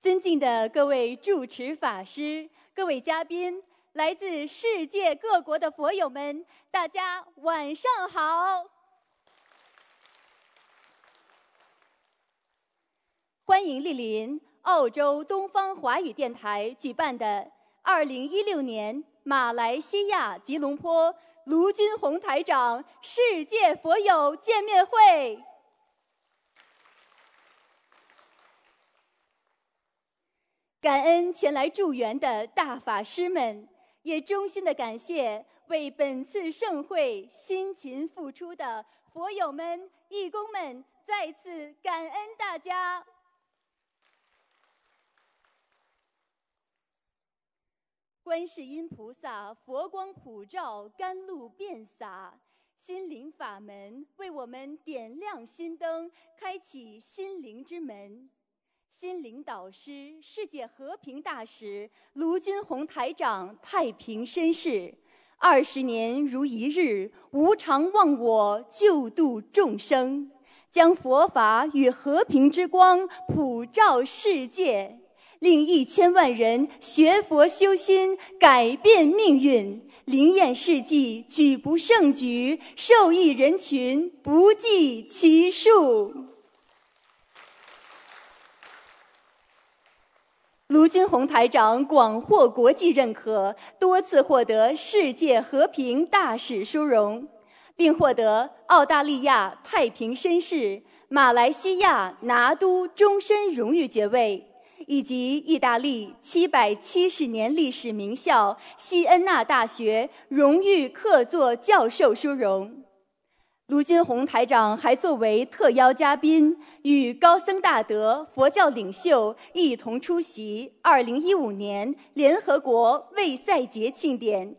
尊敬的各位主持法师、各位嘉宾、来自世界各国的佛友们，大家晚上好！欢迎莅临澳洲东方华语电台举办的二零一六年马来西亚吉隆坡卢军宏台长世界佛友见面会。感恩前来助缘的大法师们，也衷心的感谢为本次盛会辛勤付出的佛友们、义工们，再次感恩大家。观世音菩萨佛光普照，甘露遍洒，心灵法门为我们点亮心灯，开启心灵之门。心灵导师、世界和平大使卢军宏台长太平身世，二十年如一日，无常忘我，救度众生，将佛法与和平之光普照世界，令一千万人学佛修心，改变命运，灵验事迹举不胜举，受益人群不计其数。卢军宏台长广获国际认可，多次获得世界和平大使殊荣，并获得澳大利亚太平绅士、马来西亚拿督终身荣誉爵位，以及意大利七百七十年历史名校西恩纳大学荣誉客座教授殊荣。卢军宏台长还作为特邀嘉宾，与高僧大德、佛教领袖一同出席2015年联合国卫赛节庆典，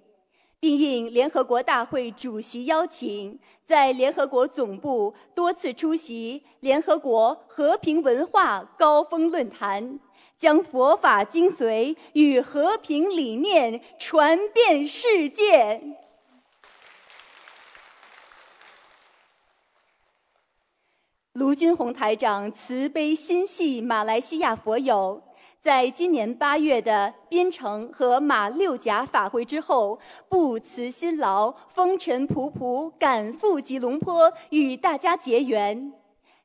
并应联合国大会主席邀请，在联合国总部多次出席联合国和平文化高峰论坛，将佛法精髓与和平理念传遍世界。卢军宏台长慈悲心系马来西亚佛友，在今年八月的槟城和马六甲法会之后，不辞辛劳，风尘仆仆赶赴吉隆坡与大家结缘。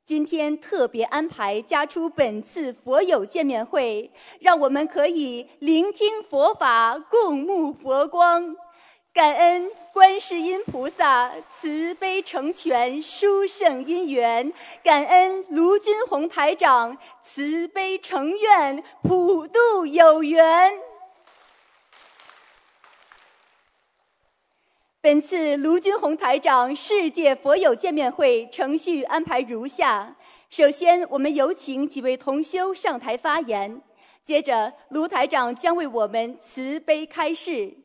今天特别安排加出本次佛友见面会，让我们可以聆听佛法，共沐佛光。感恩观世音菩萨慈悲成全殊胜因缘，感恩卢军宏台长慈悲成愿普度有缘。本次卢军宏台长世界佛友见面会程序安排如下：首先，我们有请几位同修上台发言；接着，卢台长将为我们慈悲开示。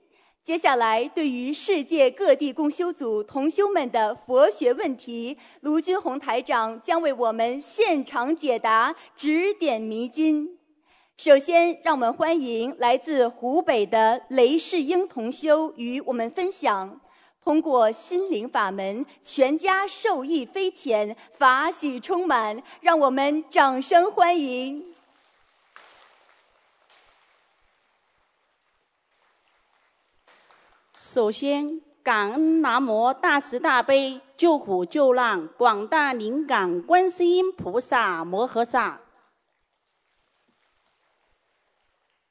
接下来，对于世界各地共修组同修们的佛学问题，卢军宏台长将为我们现场解答，指点迷津。首先，让我们欢迎来自湖北的雷世英同修与我们分享：通过心灵法门，全家受益匪浅，法喜充满。让我们掌声欢迎。首先，感恩南无大慈大悲救苦救难广大灵感观世音菩萨摩诃萨，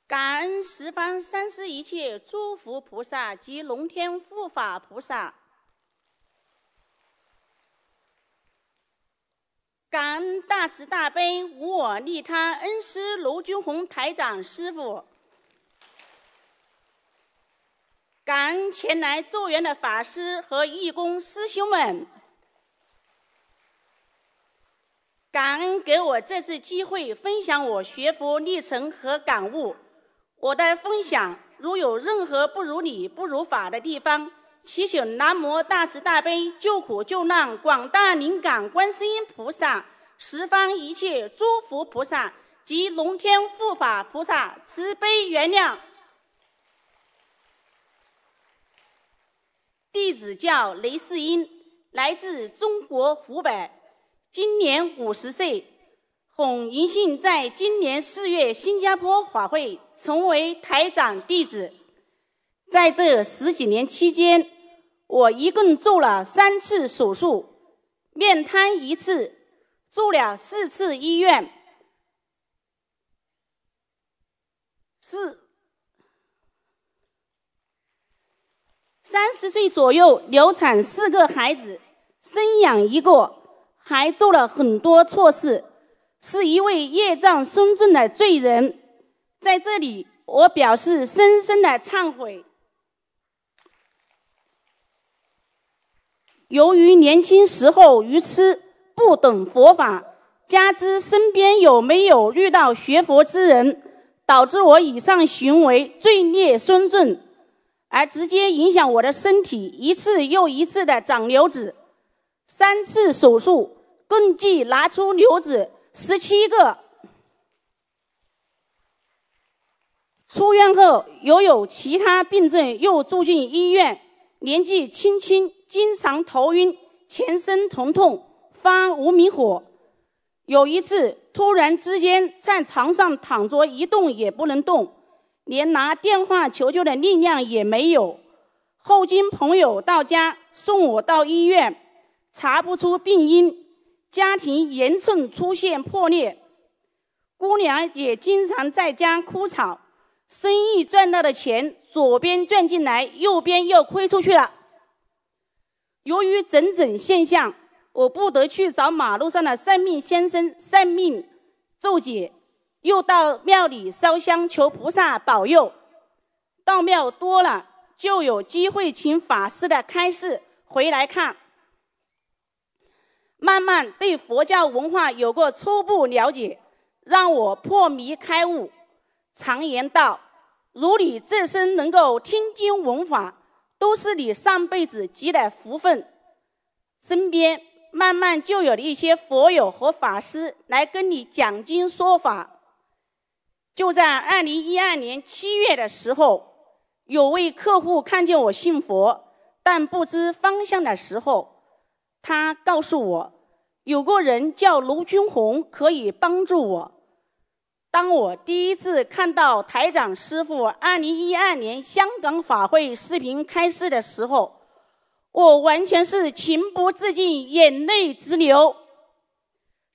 感恩十方三世一切诸佛菩萨及龙天护法菩萨，感恩大慈大悲无我利他恩师卢军宏台长师傅。感恩前来助缘的法师和义工师兄们，感恩给我这次机会分享我学佛历程和感悟。我的分享如有任何不如理、不如法的地方，祈求南无大慈大悲救苦救难广大灵感观世音菩萨、十方一切诸佛菩萨及龙天护法菩萨慈悲原谅。弟子叫雷世英，来自中国湖北，今年五十岁。很荣幸在今年四月新加坡法会成为台长弟子。在这十几年期间，我一共做了三次手术，面瘫一次，住了四次医院。四三十岁左右流产四个孩子，生养一个，还做了很多错事，是一位业障深重的罪人。在这里，我表示深深的忏悔。由于年轻时候愚痴，不懂佛法，加之身边有没有遇到学佛之人，导致我以上行为罪孽深重，而直接影响我的身体一次又一次的长瘤子，三次手术共计拿出瘤子十七个。出院后又有其他病症，又住进医院，年纪轻轻。经常头晕、全身疼痛、发无名火。有一次，突然之间在床上躺着一动也不能动，连拿电话求救的力量也没有。后经朋友到家送我到医院，查不出病因，家庭严重出现破裂。姑娘也经常在家哭吵，生意赚到的钱左边赚进来，右边又亏出去了。由于种种现象，我不得去找马路上的算命先生算命奏解，又到庙里烧香求菩萨保佑。到庙多了，就有机会请法师的开示回来看，慢慢对佛教文化有个初步了解，让我破迷开悟。常言道：“如你这生能够听经闻法。”都是你上辈子积的福分，身边慢慢就有了一些佛友和法师来跟你讲经说法。就在二零一二年七月的时候，有位客户看见我信佛，但不知方向的时候，他告诉我，有个人叫卢军红，可以帮助我。当我第一次看到台长师傅二零一二年香港法会视频开示的时候，我完全是情不自禁，眼泪直流。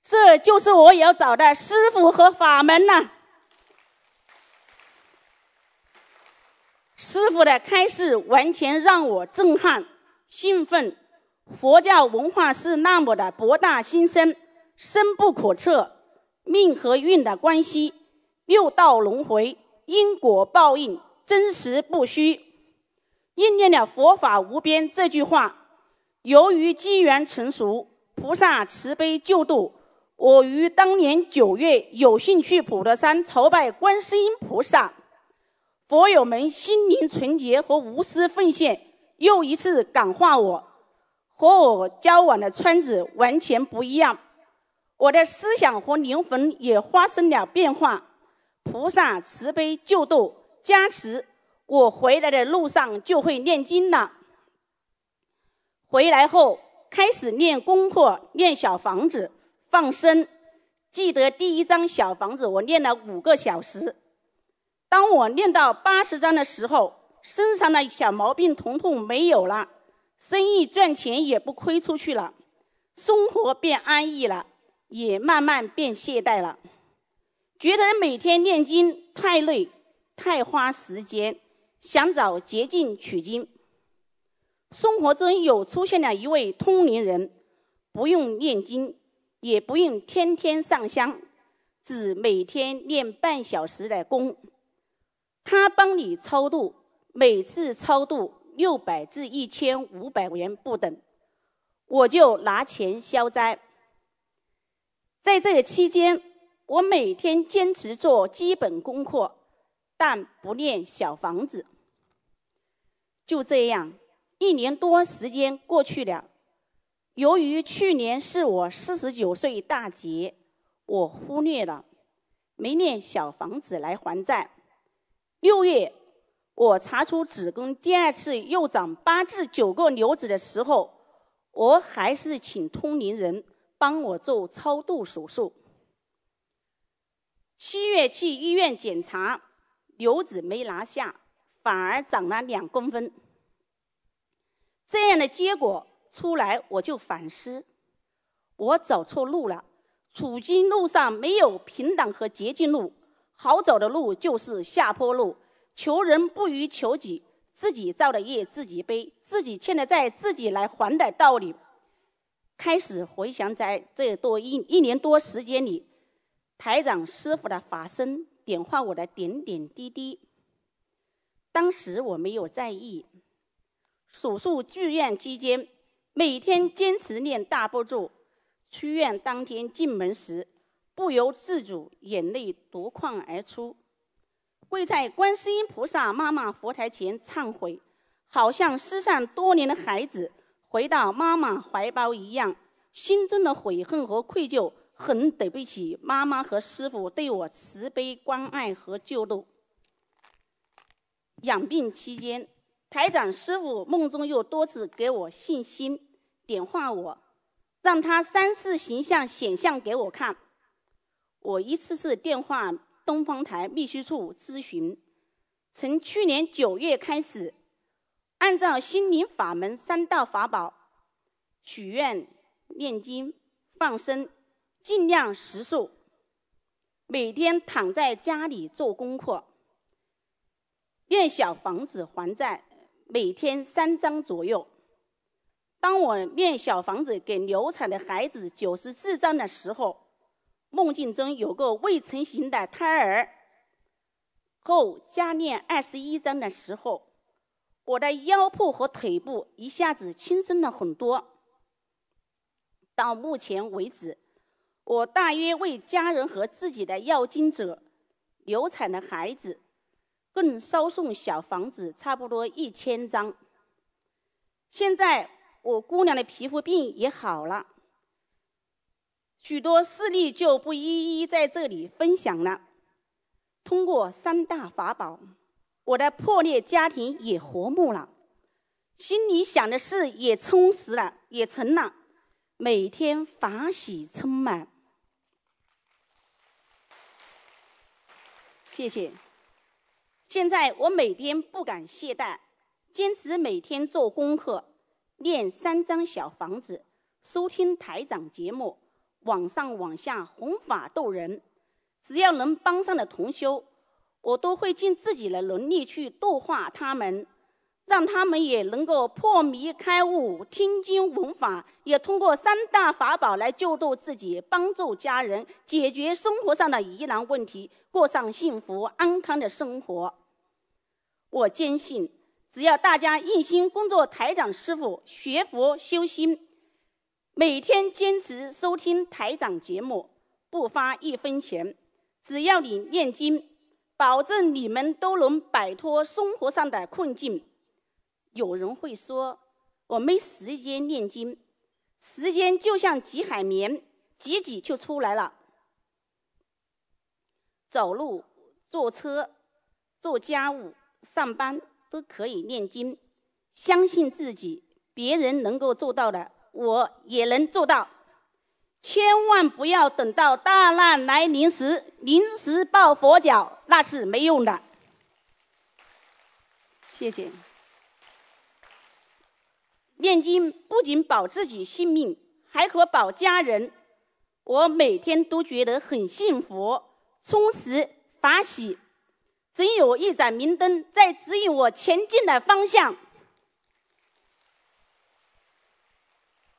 这就是我要找的师傅和法门呐！师傅的开示完全让我震撼、兴奋。佛教文化是那么的博大精深、深不可测。命和运的关系，六道轮回，因果报应，真实不虚。应验了佛法无边这句话。由于机缘成熟，菩萨慈悲救度，我于当年九月有幸去普陀山朝拜观世音菩萨。佛友们心灵纯洁和无私奉献，又一次感化我，和我交往的圈子完全不一样。我的思想和灵魂也发生了变化，菩萨慈悲救度加持，我回来的路上就会念经了。回来后开始念功课，念小房子，放生。记得第一张小房子，我念了五个小时。当我念到八十章的时候，身上的小毛病疼痛没有了，生意赚钱也不亏出去了，生活变安逸了。也慢慢变懈怠了，觉得每天念经太累、太花时间，想找捷径取经。生活中有出现了一位通灵人，不用念经，也不用天天上香，只每天念半小时的功，他帮你超度，每次超度六百至一千五百元不等，我就拿钱消灾。在这个期间，我每天坚持做基本功课，但不念小房子。就这样，一年多时间过去了。由于去年是我四十九岁大劫，我忽略了，没念小房子来还债。六月，我查出子宫第二次又长八至九个瘤子的时候，我还是请通灵人。帮我做超度手术，七月去医院检查，瘤子没拿下，反而长了两公分。这样的结果出来，我就反思：我走错路了。处经路上没有平坦和捷径路，好走的路就是下坡路。求人不如求己，自己造的业自己背，自己欠的债自己来还的道理。开始回想，在这多一一年多时间里，台长师傅的法身点化我的点点滴滴。当时我没有在意。手术住院期间，每天坚持念大悲咒。出院当天进门时，不由自主眼泪夺眶而出，跪在观世音菩萨妈妈佛台前忏悔，好像失散多年的孩子回到妈妈怀抱一样，心中的悔恨和愧疚，很对不起妈妈和师傅对我慈悲关爱和救度。养病期间，台长师傅梦中又多次给我信心，点化我。让他三世形象显像给我看，我一次次电话东方台秘书处咨询。从去年九月开始，按照心灵法门三大法宝，许愿、念经、放生，尽量食素，每天躺在家里做功课，念小房子还债，每天三张左右。当我念小房子给流产的孩子九十四章的时候，梦境中有个未成型的胎儿。后加念二十一章的时候，我的腰部和腿部一下子轻松了很多。到目前为止，我大约为家人和自己的要经者、流产的孩子，共烧送小房子差不多一千张。现在。我姑娘的皮肤病也好了，许多事例就不一一在这里分享了。通过三大法宝，我的破裂家庭也和睦了，心里想的事也充实了，也成了，每天法喜充满。谢谢。现在我每天不敢懈怠，坚持每天做功课。念三张小房子，收听台长节目，网上网下弘法度人，只要能帮上的同修，我都会尽自己的能力去度化他们，让他们也能够破迷开悟，听经闻法，也通过三大法宝来救度自己，帮助家人，解决生活上的疑难问题，过上幸福安康的生活。我坚信。只要大家一心工作，台长师傅学佛修心，每天坚持收听台长节目，不花一分钱，只要你念经，保证你们都能摆脱生活上的困境。有人会说，我没时间念经，时间就像挤海绵，挤挤就出来了。走路、坐车、做家务、上班。都可以念经，相信自己，别人能够做到的，我也能做到。千万不要等到大难来临时临时抱佛脚，那是没用的。谢谢。念经不仅保自己性命，还可保家人。我每天都觉得很幸福、充实、法喜。总有一盏明灯在指引我前进的方向。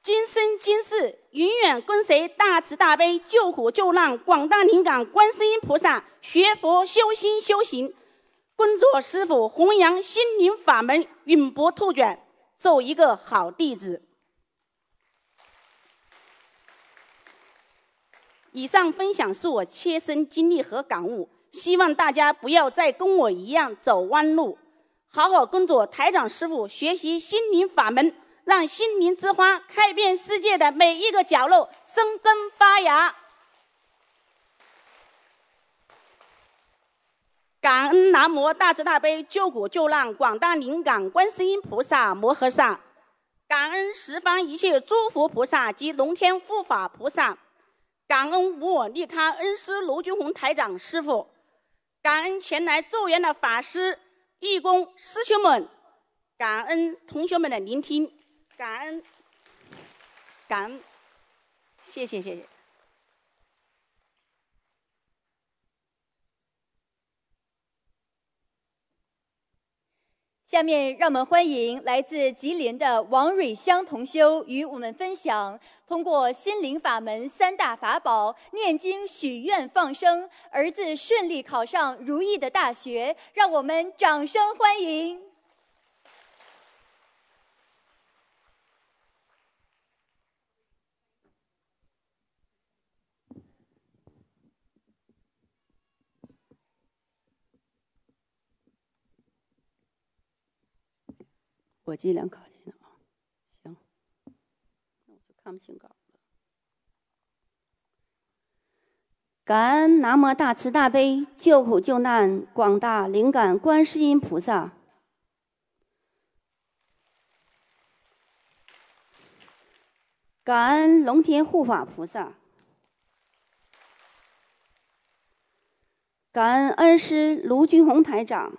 今生今世，永远跟随大慈大悲救苦救难广大灵感观世音菩萨学佛修心修行，跟着师傅弘扬心灵法门，永不兔卷，做一个好弟子。以上分享是我切身经历和感悟。希望大家不要再跟我一样走弯路，好好跟着台长师傅学习心灵法门，让心灵之花开遍世界的每一个角落，生根发芽。感恩南无大慈大悲救苦救难广大灵感观世音菩萨摩诃萨，感恩十方一切诸佛菩萨及龙天护法菩萨，感恩无我利他恩师卢军宏台长师傅。感恩前来助缘的法师、义工、师兄们，感恩同学们的聆听，感恩，感恩，谢谢谢谢。下面让我们欢迎来自吉林的王蕊香同修与我们分享，通过心灵法门三大法宝念经许愿放生，儿子顺利考上如意的大学，让我们掌声欢迎。我尽量考虑啊，行，看不清稿了。感恩南无大慈大悲救苦救难广大灵感观世音菩萨，感恩龙天护法菩萨，感恩恩师卢军宏台长。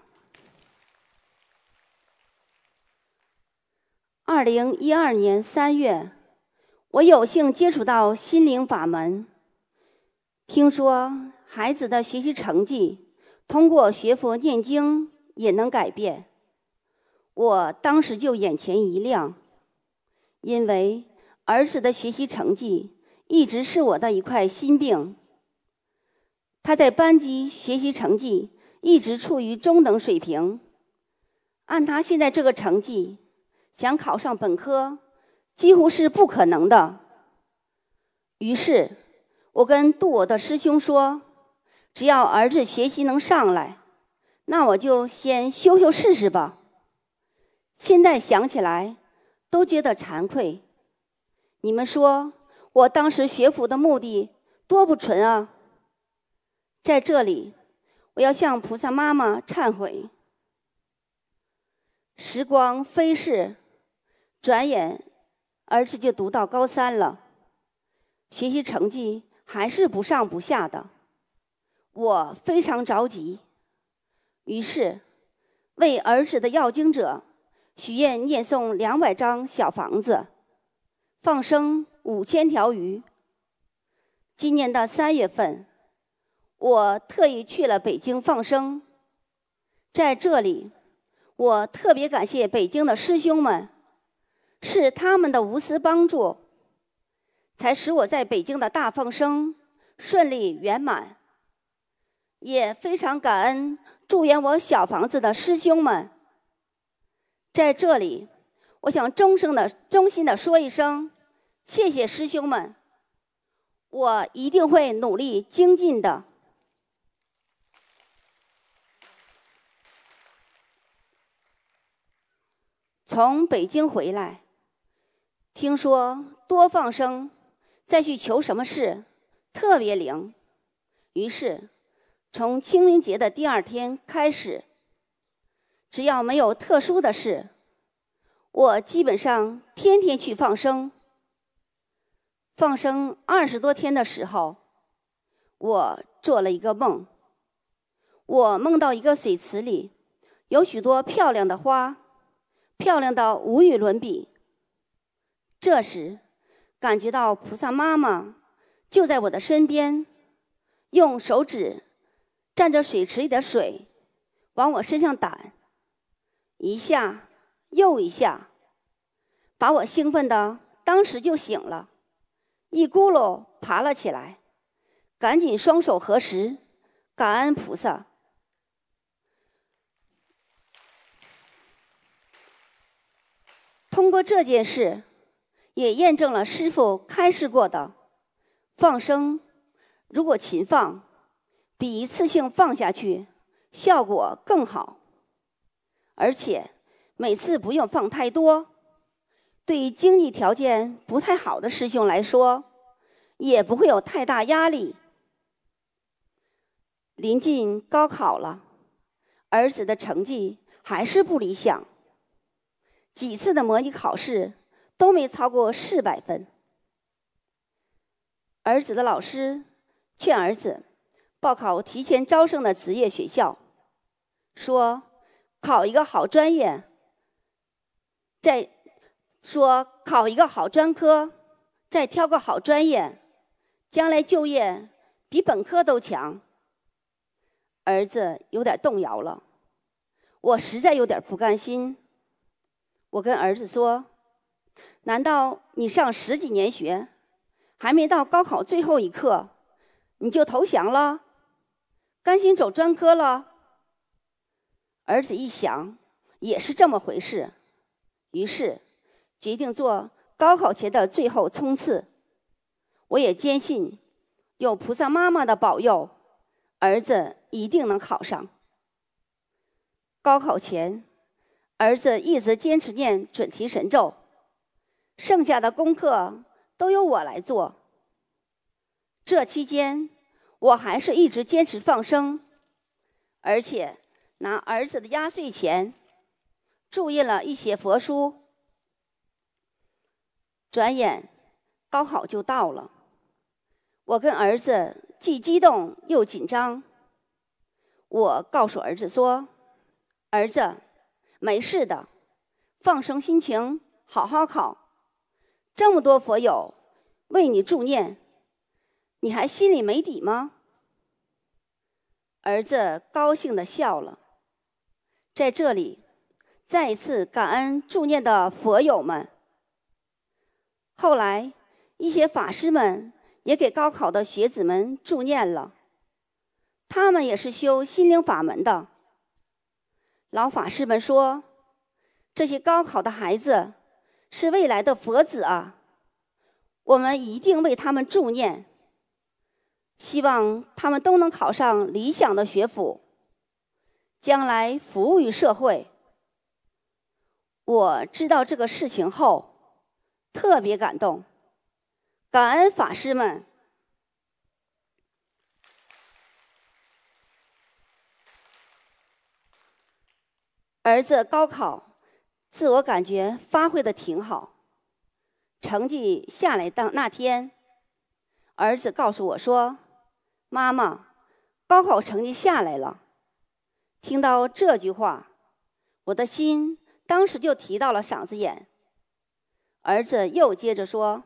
二零一二年三月，我有幸接触到心灵法门。听说孩子的学习成绩通过学佛念经也能改变，我当时就眼前一亮，因为儿子的学习成绩一直是我的一块心病。他在班级学习成绩一直处于中等水平，按他现在这个成绩。想考上本科，几乎是不可能的。于是，我跟度我的师兄说：“只要儿子学习能上来，那我就先修修试试吧。”现在想起来，都觉得惭愧。你们说，我当时学佛的目的多不纯啊！在这里，我要向菩萨妈妈忏悔。时光飞逝。转眼，儿子就读到高三了，学习成绩还是不上不下的，我非常着急，于是为儿子的要经者许愿念诵两百张小房子，放生五千条鱼。今年的三月份，我特意去了北京放生，在这里，我特别感谢北京的师兄们。是他们的无私帮助，才使我在北京的大放生顺利圆满。也非常感恩助缘我小房子的师兄们。在这里，我想衷声的、衷心的说一声谢谢师兄们，我一定会努力精进的。从北京回来。听说多放生，再去求什么事，特别灵。于是，从清明节的第二天开始，只要没有特殊的事，我基本上天天去放生。放生二十多天的时候，我做了一个梦。我梦到一个水池里有许多漂亮的花，漂亮到无与伦比。这时，感觉到菩萨妈妈就在我的身边，用手指蘸着水池里的水往我身上掸，一下又一下，把我兴奋的当时就醒了，一咕噜爬了起来，赶紧双手合十，感恩菩萨。通过这件事。也验证了师傅开示过的，放生如果勤放，比一次性放下去效果更好，而且每次不用放太多。对于经济条件不太好的师兄来说，也不会有太大压力。临近高考了，儿子的成绩还是不理想，几次的模拟考试。都没超过四百分。儿子的老师劝儿子报考提前招生的职业学校，说考一个好专业，再说考一个好专科，再挑个好专业，将来就业比本科都强。儿子有点动摇了，我实在有点不甘心。我跟儿子说：“难道你上十几年学，还没到高考最后一刻，你就投降了，甘心走专科了？”儿子一想，也是这么回事，于是决定做高考前的最后冲刺。我也坚信，有菩萨妈妈的保佑。儿子一定能考上。高考前，儿子一直坚持念准提神咒，剩下的功课都由我来做。这期间，我还是一直坚持放生，而且拿儿子的压岁钱注印了一些佛书。转眼，高考就到了，我跟儿子。既激动又紧张，我告诉儿子说：“儿子，没事的，放松心情，好好考。这么多佛友为你助念，你还心里没底吗？”儿子高兴的笑了。在这里，再一次感恩助念的佛友们。后来，一些法师们。也给高考的学子们助念了，他们也是修心灵法门的。老法师们说，这些高考的孩子是未来的佛子啊，我们一定为他们助念，希望他们都能考上理想的学府，将来服务于社会。我知道这个事情后，特别感动。感恩法师们，儿子高考，自我感觉发挥的挺好。成绩下来当那天，儿子告诉我说：“妈妈，高考成绩下来了。”听到这句话，我的心当时就提到了嗓子眼。儿子又接着说。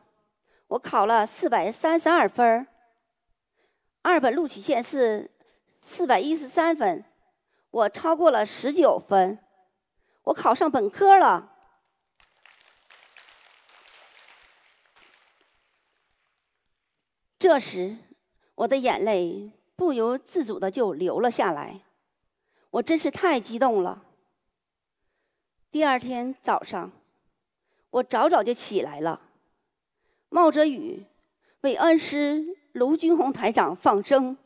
我考了四百三十二分二本录取线是四百一十三分，我超过了十九分，我考上本科了。这时，我的眼泪不由自主的就流了下来，我真是太激动了。第二天早上，我早早就起来了。冒着雨，为恩师卢军红台长放生，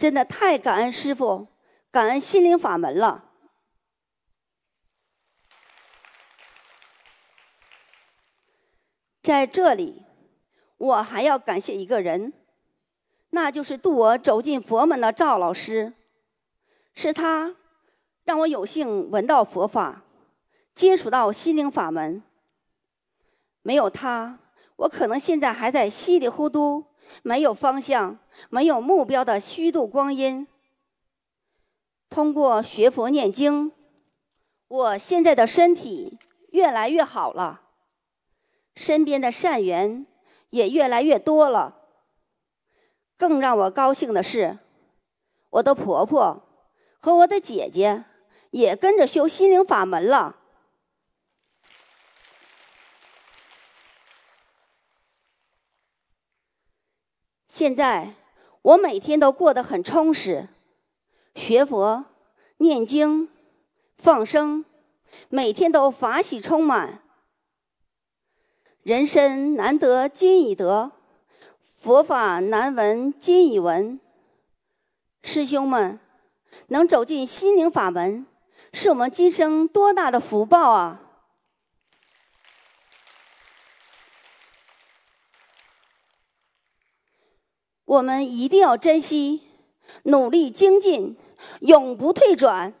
真的太感恩师傅，感恩心灵法门了。在这里，我还要感谢一个人，那就是渡我走进佛门的赵老师，是他。让我有幸闻到佛法，接触到心灵法门。没有他，我可能现在还在稀里糊涂、没有方向、没有目标的虚度光阴。通过学佛念经，我现在的身体越来越好了，身边的善缘也越来越多了。更让我高兴的是，我的婆婆和我的姐姐。也跟着修心灵法门了。现在我每天都过得很充实，学佛、念经、放生，每天都法喜充满。人生难得今已得，佛法难闻今已闻。师兄们能走进心灵法门。是我们今生多大的福报啊！我们一定要珍惜，努力精进，永不退转。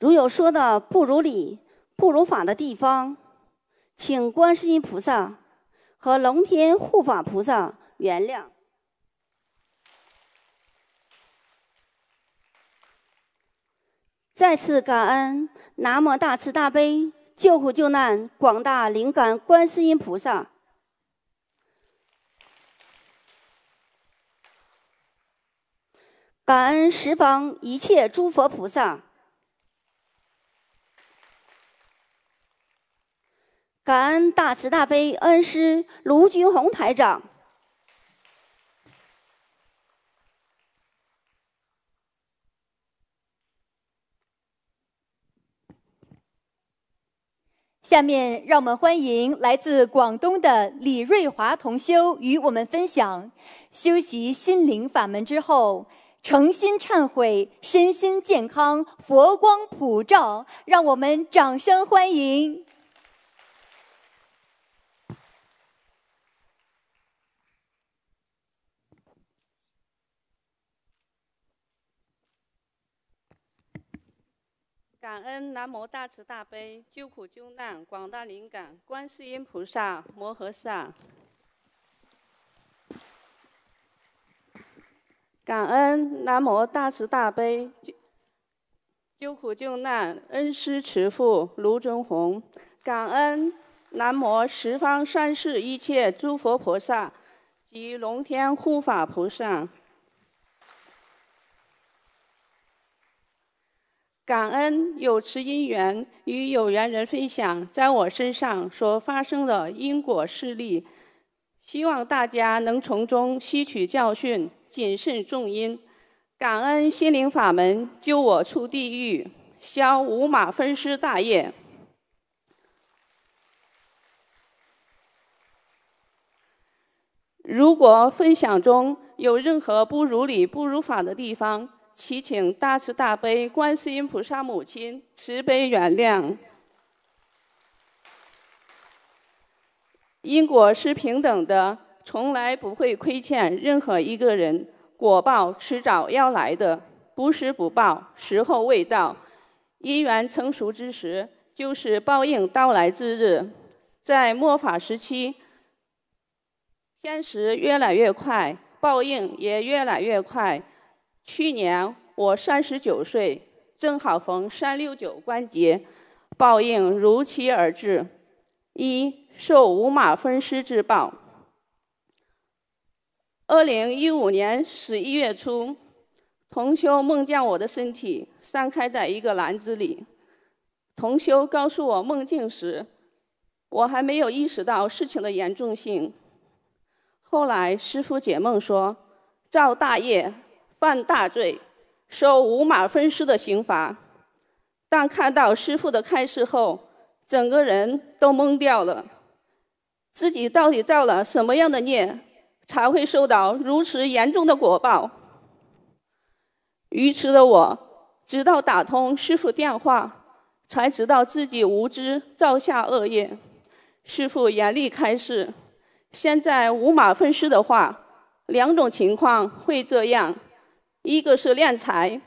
如有说的不如理、不如法的地方，请观世音菩萨和龙天护法菩萨原谅。再次感恩南无大慈大悲救苦救难广大灵感观世音菩萨，感恩十方一切诸佛菩萨。感恩大慈大悲恩师卢军宏台长。下面让我们欢迎来自广东的李瑞华同修与我们分享修习心灵法门之后诚心忏悔、身心健康、佛光普照，让我们掌声欢迎。感恩南无大慈大悲救苦救难广大灵感观世音菩萨摩诃萨，感恩南无大慈大悲救苦救难恩师慈父卢尊宏，感恩南无十方三世一切诸佛菩萨及龙天护法菩萨。感恩有此因缘与有缘人分享在我身上所发生的因果事例，希望大家能从中吸取教训，谨慎重因。感恩心灵法门救我出地狱，消五马分尸大业。如果分享中有任何不如理、不如法的地方，祈请大慈大悲观世音菩萨母亲慈悲原谅。因果是平等的，从来不会亏欠任何一个人。果报迟早要来的，不是不报，时候未到。因缘成熟之时，就是报应到来之日。在末法时期，天时越来越快，报应也越来越快。去年我三十九岁，正好逢三六九关节，报应如期而至。一受五马分尸之报。二零一五年十一月初，同修梦见我的身体散开在一个篮子里。同修告诉我梦境时，我还没有意识到事情的严重性。后来师父解梦说，造大业。犯大罪，受五马分尸的刑罚。当看到师傅的开示后，整个人都懵掉了。自己到底造了什么样的孽，才会受到如此严重的果报？愚痴的我，直到打通师傅电话，才知道自己无知造下恶业。师傅严厉开示：现在五马分尸的话，两种情况会这样。一个是敛财，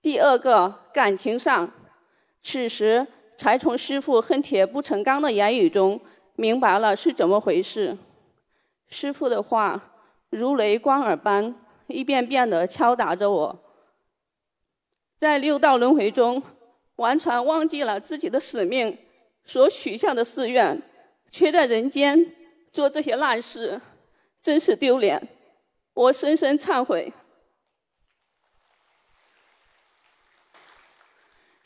第二个感情上，此时才从师傅恨铁不成钢的言语中明白了是怎么回事。师傅的话如雷贯耳般一遍遍地敲打着我，在六道轮回中完全忘记了自己的使命，所许下的誓愿，却在人间做这些烂事，真是丢脸！我深深忏悔。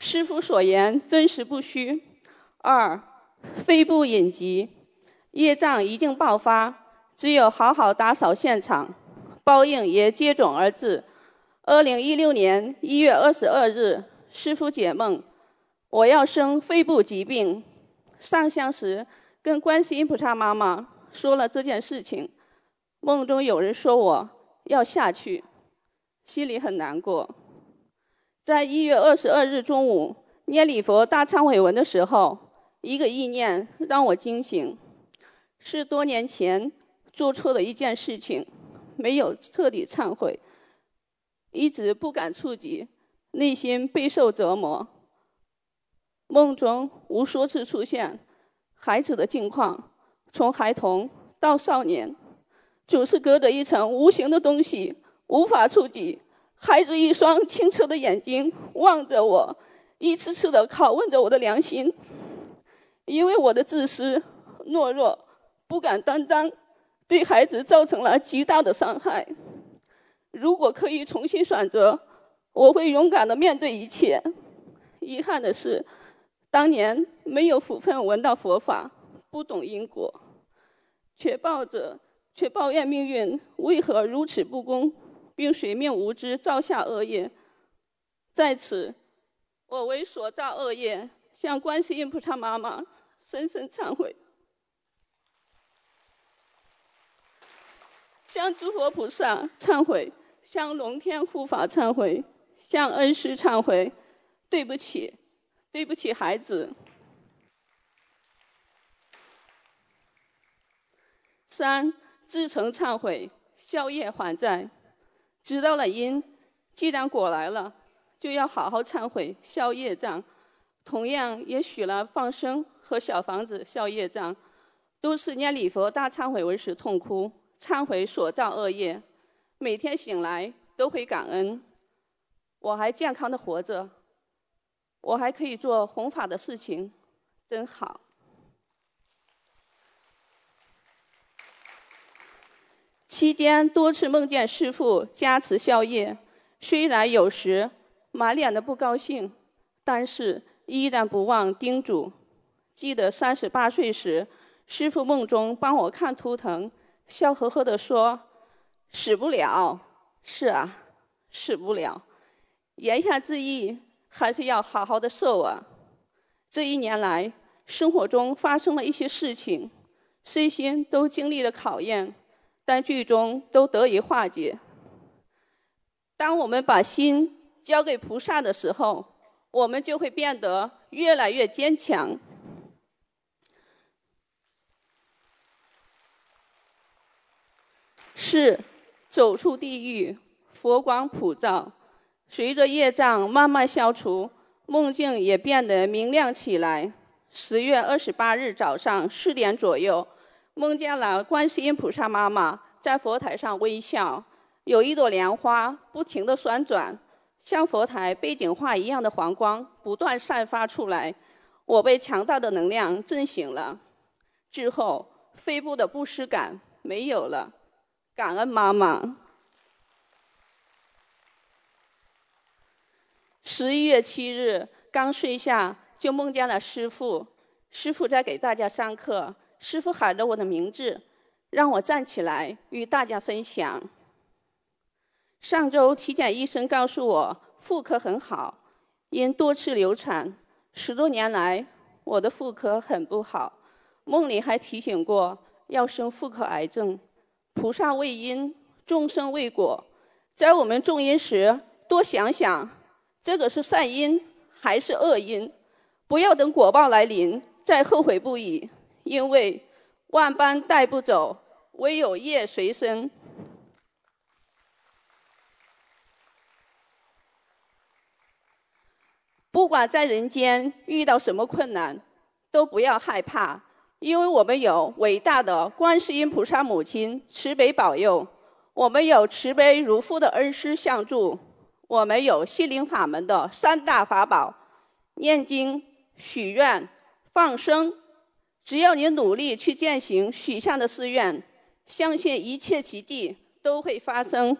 师傅所言真实不虚。二，非不隐疾，业障已经爆发，只有好好打扫现场，报应也接踵而至。二零一六年一月二十二日，师傅解梦，我要生肺部疾病。上香时跟观世音菩萨妈妈说了这件事情，梦中有人说我要下去，心里很难过。在一月二十二日中午念礼佛大忏悔文的时候，一个意念让我惊醒，是多年前做错了一件事情，没有彻底忏悔，一直不敢触及，内心备受折磨。梦中无数次出现孩子的境况，从孩童到少年，总是隔着一层无形的东西，无法触及。孩子一双清澈的眼睛望着我，一次次的拷问着我的良心。因为我的自私、懦弱、不敢担当，对孩子造成了极大的伤害。如果可以重新选择，我会勇敢的面对一切。遗憾的是。当年没有福分闻到佛法，不懂因果，却抱着却抱怨命运为何如此不公，并随命无知造下恶业。在此，我为所造恶业向观世音菩萨妈妈深深忏悔，向诸佛菩萨忏悔，向龙天护法忏悔，向恩师忏悔，对不起。对不起，孩子。三自诚忏悔，消业还债。知道了因，既然果来了，就要好好忏悔，消业障。同样也许了放生和小房子消业障，都是念礼佛大忏悔文时痛哭，忏悔所造恶业。每天醒来都会感恩，我还健康的活着。我还可以做弘法的事情，真好。期间多次梦见师父加持消业，虽然有时满脸的不高兴，但是依然不忘叮嘱。记得三十八岁时，师父梦中帮我看图腾，笑呵呵地说：“死不了。”是啊，死不了。言下之意。还是要好好的受啊！这一年来，生活中发生了一些事情，身心都经历了考验，但最终都得以化解。当我们把心交给菩萨的时候，我们就会变得越来越坚强。是，走出地狱，佛光普照。随着业障慢慢消除，梦境也变得明亮起来。十月二十八日早上四点左右，梦见了观世音菩萨妈妈在佛台上微笑，有一朵莲花不停的旋转，像佛台背景画一样的黄光不断散发出来。我被强大的能量震醒了，之后肺部的不适感没有了，感恩妈妈。十一月七日，刚睡下就梦见了师傅。师傅在给大家上课，师傅喊着我的名字，让我站起来与大家分享。上周体检医生告诉我妇科很好，因多次流产，十多年来我的妇科很不好。梦里还提醒过要生妇科癌症。菩萨为因，众生为果，在我们种因时多想想。这个是善因还是恶因？不要等果报来临再后悔不已，因为万般带不走，唯有业随身。不管在人间遇到什么困难，都不要害怕，因为我们有伟大的观世音菩萨母亲慈悲保佑，我们有慈悲如父的恩师相助。我们有心灵法门的三大法宝：念经、许愿、放生。只要你努力去践行许下的誓愿，相信一切奇迹都会发生。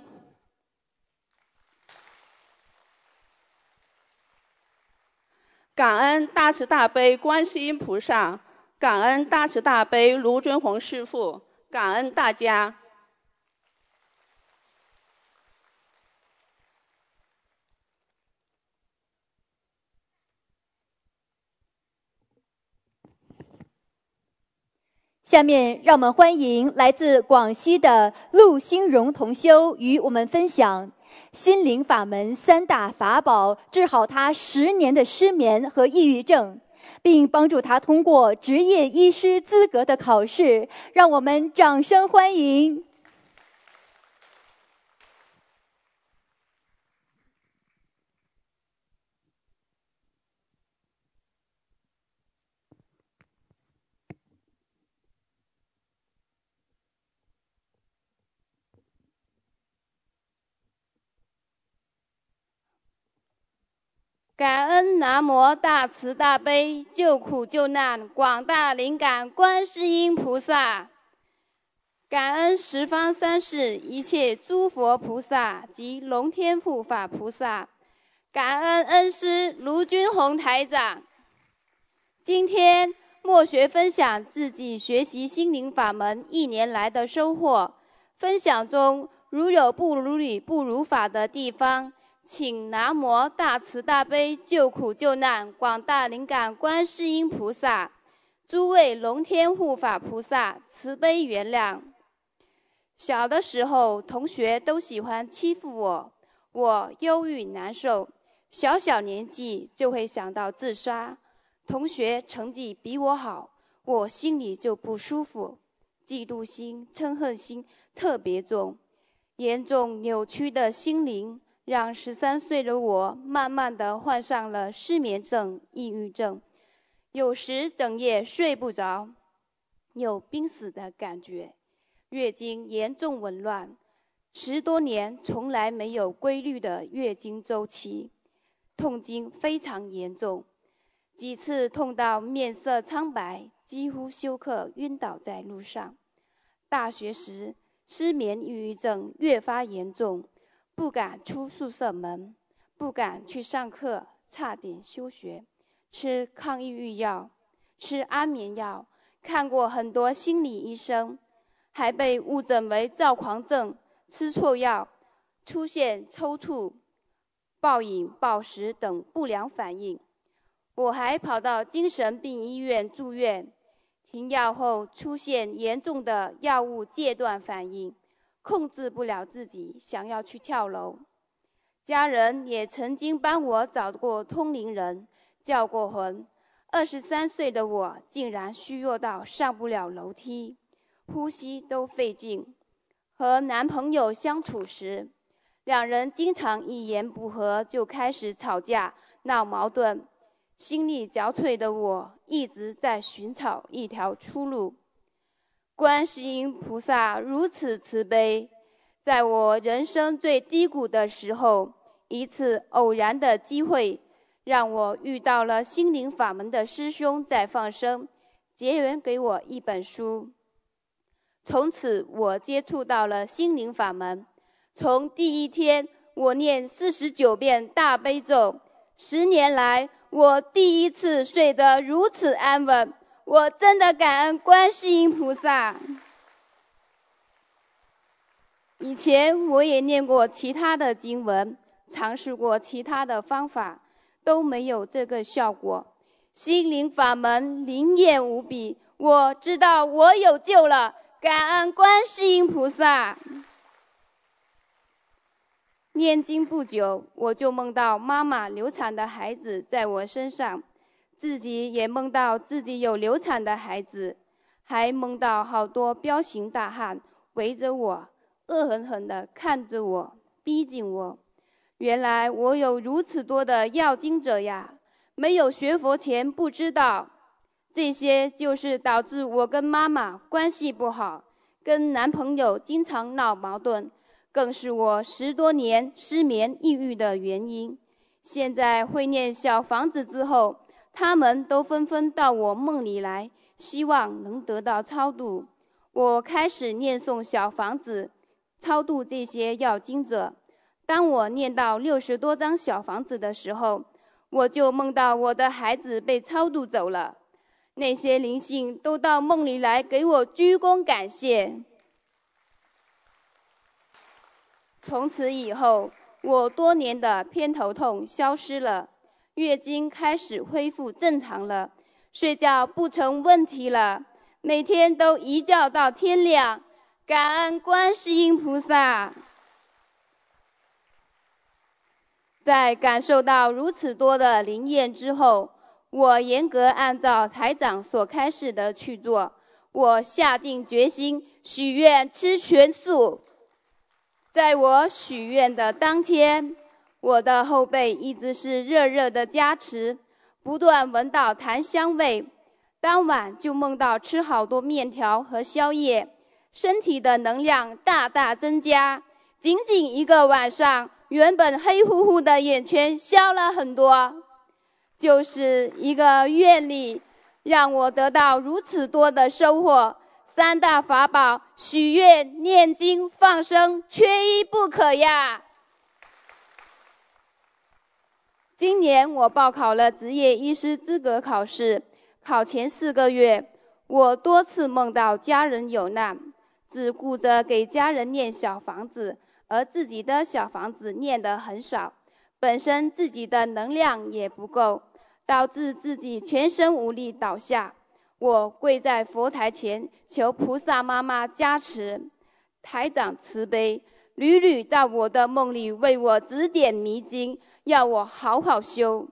感恩大慈大悲观世音菩萨，感恩大慈大悲卢尊宏师父，感恩大家。下面让我们欢迎来自广西的陆兴荣同修与我们分享心灵法门三大法宝，治好他十年的失眠和抑郁症，并帮助他通过执业医师资格的考试。让我们掌声欢迎。感恩南无大慈大悲救苦救难广大灵感观世音菩萨，感恩十方三世一切诸佛菩萨及龙天护法菩萨，感恩恩师卢军宏台长。今天墨学分享自己学习心灵法门一年来的收获，分享中如有不如理、不如法的地方。请南无大慈大悲救苦救难广大灵感观世音菩萨，诸位龙天护法菩萨慈悲原谅。小的时候，同学都喜欢欺负我，我忧郁难受，小小年纪就会想到自杀。同学成绩比我好，我心里就不舒服，嫉妒心、嗔恨心特别重，严重扭曲的心灵。让十三岁的我慢慢的患上了失眠症、抑郁症，有时整夜睡不着，有濒死的感觉，月经严重紊乱，十多年从来没有规律的月经周期，痛经非常严重，几次痛到面色苍白，几乎休克晕倒在路上。大学时失眠抑郁症越发严重。不敢出宿舍门，不敢去上课，差点休学。吃抗抑郁药，吃安眠药，看过很多心理医生，还被误诊为躁狂症。吃错药，出现抽搐、暴饮暴食等不良反应。我还跑到精神病医院住院，停药后出现严重的药物戒断反应。控制不了自己，想要去跳楼。家人也曾经帮我找过通灵人，叫过魂。二十三岁的我竟然虚弱到上不了楼梯，呼吸都费劲。和男朋友相处时，两人经常一言不合就开始吵架闹矛盾。心力交瘁的我一直在寻找一条出路。观世音菩萨如此慈悲，在我人生最低谷的时候，一次偶然的机会，让我遇到了心灵法门的师兄在放生，结缘给我一本书。从此，我接触到了心灵法门。从第一天，我念四十九遍大悲咒，十年来，我第一次睡得如此安稳。我真的感恩观世音菩萨。以前我也念过其他的经文，尝试过其他的方法，都没有这个效果。心灵法门灵验无比，我知道我有救了，感恩观世音菩萨。念经不久，我就梦到妈妈流产的孩子在我身上。自己也梦到自己有流产的孩子，还梦到好多彪形大汉围着我，恶狠狠地看着我，逼近我。原来我有如此多的要经者呀！没有学佛前不知道，这些就是导致我跟妈妈关系不好，跟男朋友经常闹矛盾，更是我十多年失眠抑郁的原因。现在会念小房子之后。他们都纷纷到我梦里来，希望能得到超度。我开始念诵小房子，超度这些要经者。当我念到六十多张小房子的时候，我就梦到我的孩子被超度走了。那些灵性都到梦里来给我鞠躬感谢。从此以后，我多年的偏头痛消失了。月经开始恢复正常了，睡觉不成问题了，每天都一觉到天亮，感恩观世音菩萨。在感受到如此多的灵验之后，我严格按照台长所开示的去做，我下定决心许愿吃全素。在我许愿的当天。我的后背一直是热热的加持，不断闻到檀香味。当晚就梦到吃好多面条和宵夜，身体的能量大大增加。仅仅一个晚上，原本黑乎乎的眼圈消了很多。就是一个愿力，让我得到如此多的收获。三大法宝：许愿、念经、放生，缺一不可呀。今年我报考了执业医师资格考试，考前四个月，我多次梦到家人有难，只顾着给家人念小房子，而自己的小房子念得很少，本身自己的能量也不够，导致自己全身无力倒下。我跪在佛台前，求菩萨妈妈加持，台长慈悲，屡屡到我的梦里为我指点迷津，要我好好修。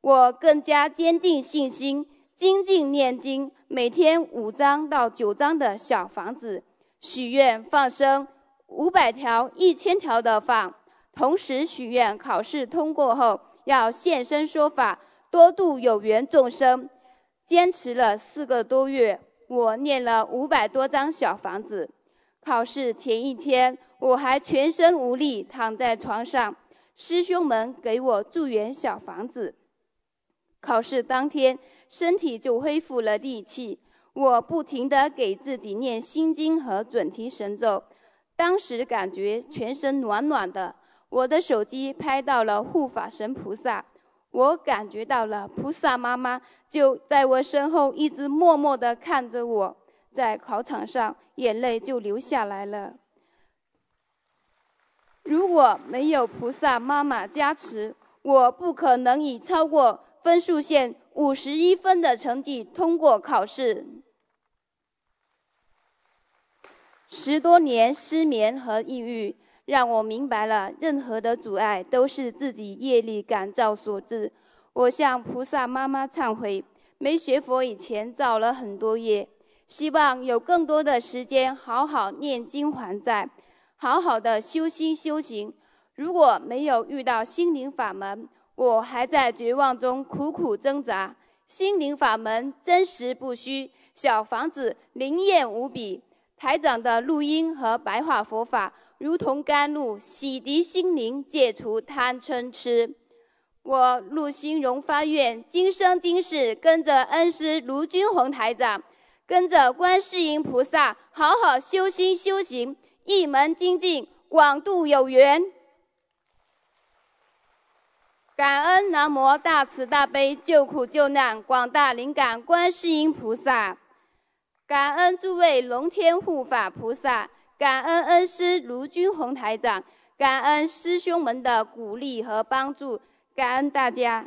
我更加坚定信心，精进念经，每天五张到九张的小房子，许愿放生五百条、一千条的放，同时许愿考试通过后要现身说法，多度有缘众生。坚持了四个多月，我念了五百多张小房子。考试前一天，我还全身无力躺在床上，师兄们给我助缘小房子。考试当天，身体就恢复了力气。我不停地给自己念心经和准提神咒，当时感觉全身暖暖的。我的手机拍到了护法神菩萨。我感觉到了菩萨妈妈就在我身后，一直默默地看着我，在考场上眼泪就流下来了。如果没有菩萨妈妈加持，我不可能以超过分数线五十一分的成绩通过考试。十多年失眠和抑郁。让我明白了，任何的阻碍都是自己业力感召所致。我向菩萨妈妈忏悔，没学佛以前造了很多业，希望有更多的时间好好念经还债，好好的修心修行。如果没有遇到心灵法门，我还在绝望中苦苦挣扎。心灵法门真实不虚，小房子灵验无比。台长的录音和白话佛法。如同甘露，洗涤心灵，解除贪嗔痴。我陆心荣发愿，今生今世跟着恩师卢军宏台长，跟着观世音菩萨，好好修心修行，一门精进，广度有缘。感恩南无大慈大悲救苦救难广大灵感观世音菩萨，感恩诸位龙天护法菩萨。感恩恩师卢军宏台长，感恩师兄们的鼓励和帮助，感恩大家。